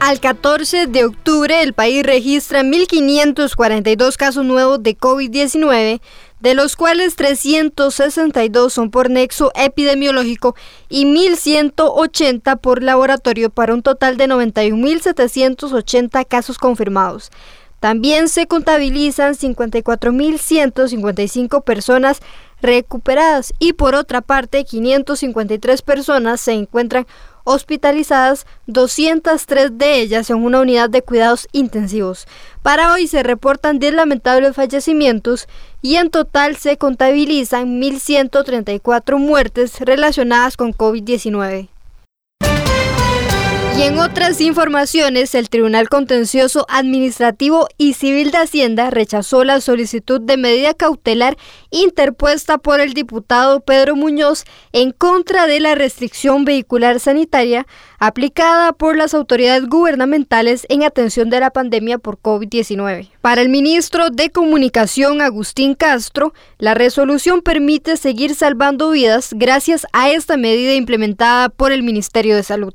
Al 14 de octubre, el país registra 1.542 casos nuevos de COVID-19, de los cuales 362 son por nexo epidemiológico y 1.180 por laboratorio para un total de 91.780 casos confirmados. También se contabilizan 54.155 personas recuperadas y por otra parte 553 personas se encuentran hospitalizadas, 203 de ellas en una unidad de cuidados intensivos. Para hoy se reportan 10 lamentables fallecimientos y en total se contabilizan 1.134 muertes relacionadas con COVID-19. Y en otras informaciones, el Tribunal Contencioso Administrativo y Civil de Hacienda rechazó la solicitud de medida cautelar interpuesta por el diputado Pedro Muñoz en contra de la restricción vehicular sanitaria aplicada por las autoridades gubernamentales en atención de la pandemia por COVID-19. Para el ministro de Comunicación Agustín Castro, la resolución permite seguir salvando vidas gracias a esta medida implementada por el Ministerio de Salud.